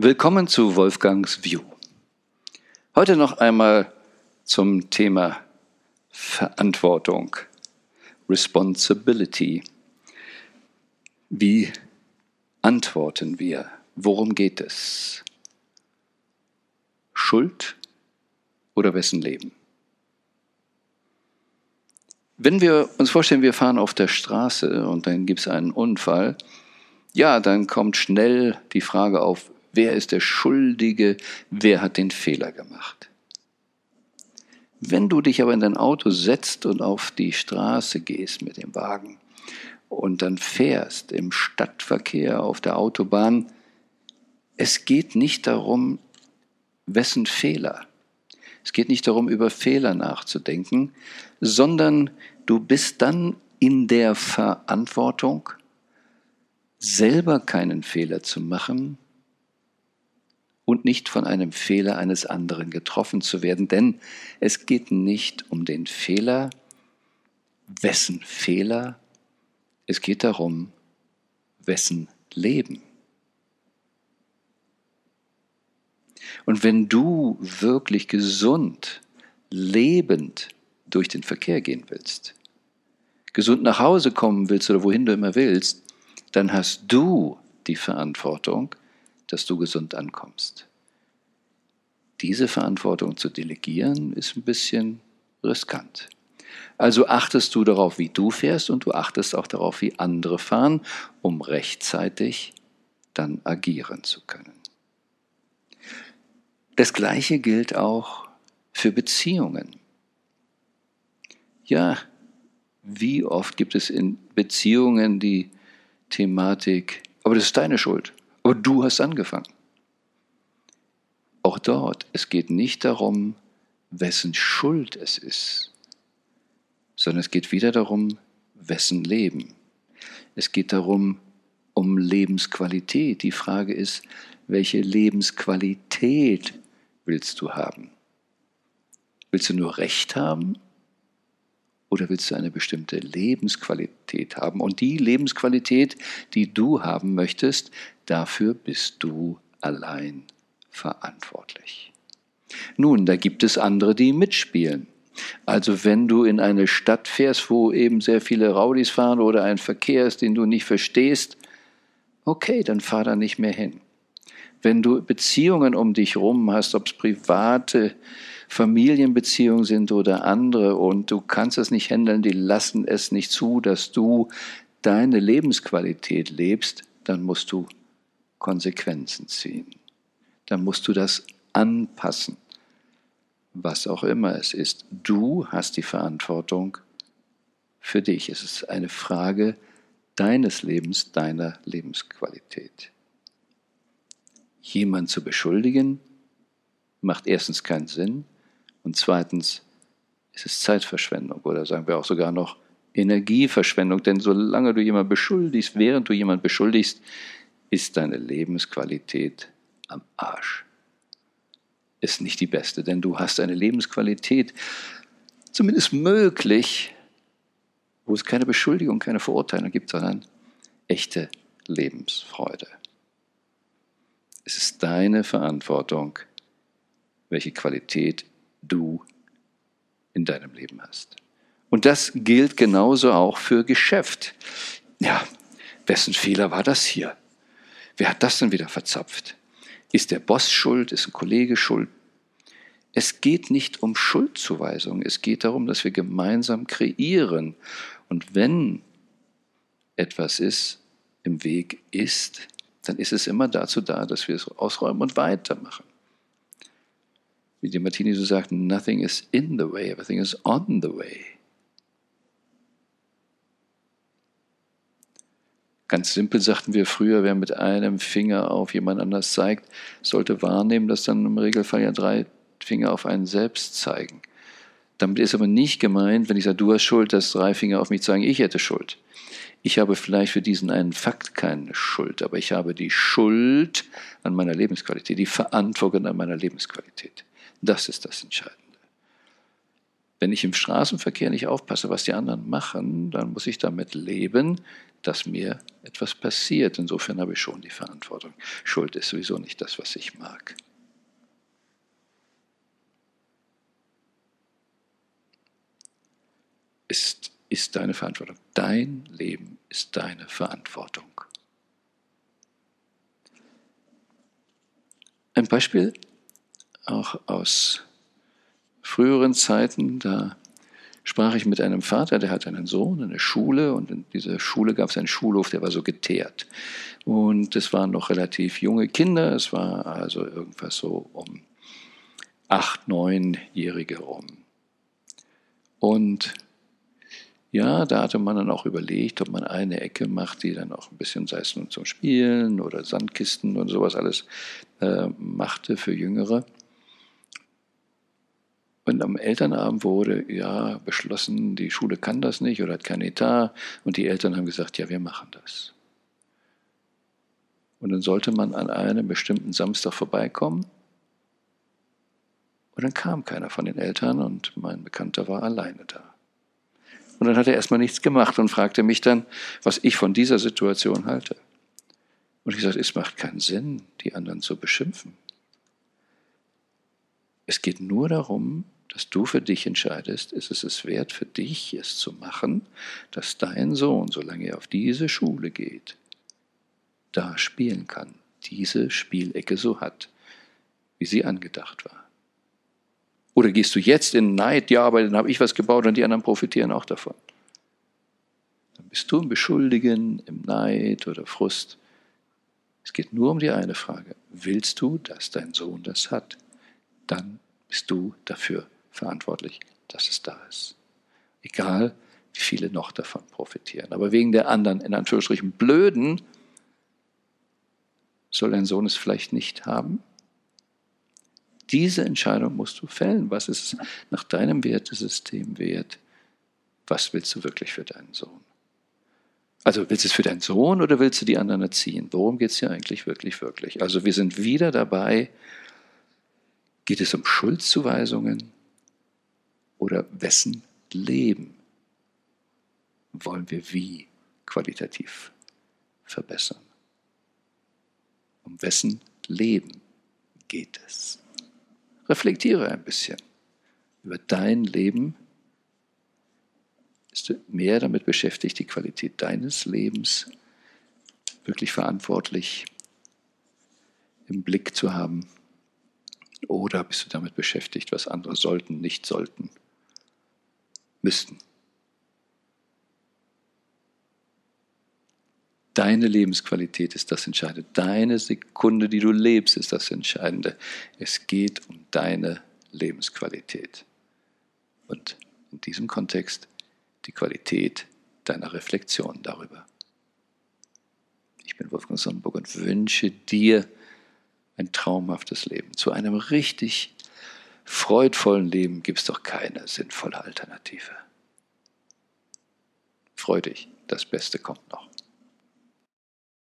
Willkommen zu Wolfgangs View. Heute noch einmal zum Thema Verantwortung, Responsibility. Wie antworten wir? Worum geht es? Schuld oder wessen Leben? Wenn wir uns vorstellen, wir fahren auf der Straße und dann gibt es einen Unfall, ja, dann kommt schnell die Frage auf, Wer ist der Schuldige? Wer hat den Fehler gemacht? Wenn du dich aber in dein Auto setzt und auf die Straße gehst mit dem Wagen und dann fährst im Stadtverkehr auf der Autobahn, es geht nicht darum, wessen Fehler. Es geht nicht darum, über Fehler nachzudenken, sondern du bist dann in der Verantwortung, selber keinen Fehler zu machen, und nicht von einem Fehler eines anderen getroffen zu werden. Denn es geht nicht um den Fehler, wessen Fehler, es geht darum, wessen Leben. Und wenn du wirklich gesund, lebend durch den Verkehr gehen willst, gesund nach Hause kommen willst oder wohin du immer willst, dann hast du die Verantwortung, dass du gesund ankommst. Diese Verantwortung zu delegieren ist ein bisschen riskant. Also achtest du darauf, wie du fährst und du achtest auch darauf, wie andere fahren, um rechtzeitig dann agieren zu können. Das Gleiche gilt auch für Beziehungen. Ja, wie oft gibt es in Beziehungen die Thematik, aber das ist deine Schuld. Aber du hast angefangen. Auch dort, es geht nicht darum, wessen Schuld es ist, sondern es geht wieder darum, wessen Leben. Es geht darum, um Lebensqualität. Die Frage ist, welche Lebensqualität willst du haben? Willst du nur Recht haben oder willst du eine bestimmte Lebensqualität haben? Und die Lebensqualität, die du haben möchtest, dafür bist du allein verantwortlich. Nun, da gibt es andere, die mitspielen. Also wenn du in eine Stadt fährst, wo eben sehr viele Raudis fahren oder ein Verkehr ist, den du nicht verstehst, okay, dann fahr da nicht mehr hin. Wenn du Beziehungen um dich herum hast, ob es private Familienbeziehungen sind oder andere und du kannst es nicht handeln, die lassen es nicht zu, dass du deine Lebensqualität lebst, dann musst du Konsequenzen ziehen. Dann musst du das anpassen, was auch immer es ist. Du hast die Verantwortung für dich. Es ist eine Frage deines Lebens, deiner Lebensqualität. Jemand zu beschuldigen, macht erstens keinen Sinn und zweitens ist es Zeitverschwendung oder sagen wir auch sogar noch Energieverschwendung, denn solange du jemanden beschuldigst, während du jemanden beschuldigst, ist deine Lebensqualität am Arsch. Ist nicht die beste, denn du hast eine Lebensqualität, zumindest möglich, wo es keine Beschuldigung, keine Verurteilung gibt, sondern echte Lebensfreude. Es ist deine Verantwortung, welche Qualität du in deinem Leben hast. Und das gilt genauso auch für Geschäft. Ja, wessen Fehler war das hier? Wer hat das denn wieder verzapft? Ist der Boss schuld? Ist ein Kollege schuld? Es geht nicht um Schuldzuweisung. Es geht darum, dass wir gemeinsam kreieren. Und wenn etwas ist, im Weg ist, dann ist es immer dazu da, dass wir es ausräumen und weitermachen. Wie die Martini so sagt, nothing is in the way, everything is on the way. Ganz simpel sagten wir früher, wer mit einem Finger auf jemand anders zeigt, sollte wahrnehmen, dass dann im Regelfall ja drei Finger auf einen selbst zeigen. Damit ist aber nicht gemeint, wenn ich sage, du hast Schuld, dass drei Finger auf mich zeigen, ich hätte Schuld. Ich habe vielleicht für diesen einen Fakt keine Schuld, aber ich habe die Schuld an meiner Lebensqualität, die Verantwortung an meiner Lebensqualität. Das ist das Entscheidende. Wenn ich im Straßenverkehr nicht aufpasse, was die anderen machen, dann muss ich damit leben, dass mir etwas passiert. Insofern habe ich schon die Verantwortung. Schuld ist sowieso nicht das, was ich mag. Ist, ist deine Verantwortung. Dein Leben ist deine Verantwortung. Ein Beispiel auch aus früheren Zeiten, da sprach ich mit einem Vater, der hatte einen Sohn, eine Schule und in dieser Schule gab es einen Schulhof, der war so geteert. Und es waren noch relativ junge Kinder, es war also irgendwas so um acht, neunjährige rum. Und ja, da hatte man dann auch überlegt, ob man eine Ecke macht, die dann auch ein bisschen, sei es nun zum Spielen oder Sandkisten und sowas alles äh, machte für Jüngere. Und am Elternabend wurde ja beschlossen, die Schule kann das nicht oder hat keinen Etat. Und die Eltern haben gesagt, ja, wir machen das. Und dann sollte man an einem bestimmten Samstag vorbeikommen. Und dann kam keiner von den Eltern und mein Bekannter war alleine da. Und dann hat er erstmal nichts gemacht und fragte mich dann, was ich von dieser Situation halte. Und ich sagte, es macht keinen Sinn, die anderen zu beschimpfen. Es geht nur darum, dass du für dich entscheidest, ist es es wert für dich, es zu machen, dass dein Sohn, solange er auf diese Schule geht, da spielen kann, diese Spielecke so hat, wie sie angedacht war. Oder gehst du jetzt in Neid, ja, aber dann habe ich was gebaut und die anderen profitieren auch davon. Dann bist du im Beschuldigen, im Neid oder Frust. Es geht nur um die eine Frage. Willst du, dass dein Sohn das hat? Dann bist du dafür verantwortlich, dass es da ist. Egal, wie viele noch davon profitieren. Aber wegen der anderen, in Anführungsstrichen, Blöden, soll dein Sohn es vielleicht nicht haben? Diese Entscheidung musst du fällen. Was ist nach deinem Wertesystem wert? Was willst du wirklich für deinen Sohn? Also willst du es für deinen Sohn oder willst du die anderen erziehen? Worum geht es hier eigentlich wirklich, wirklich? Also wir sind wieder dabei, geht es um Schuldzuweisungen, oder wessen Leben wollen wir wie qualitativ verbessern? Um wessen Leben geht es? Reflektiere ein bisschen über dein Leben. Bist du mehr damit beschäftigt, die Qualität deines Lebens wirklich verantwortlich im Blick zu haben? Oder bist du damit beschäftigt, was andere sollten, nicht sollten? müssten. Deine Lebensqualität ist das Entscheidende. Deine Sekunde, die du lebst, ist das Entscheidende. Es geht um deine Lebensqualität. Und in diesem Kontext die Qualität deiner Reflexion darüber. Ich bin Wolfgang Sonnenburg und wünsche dir ein traumhaftes Leben zu einem richtig freudvollen Leben gibt es doch keine sinnvolle Alternative. Freu dich, das Beste kommt noch.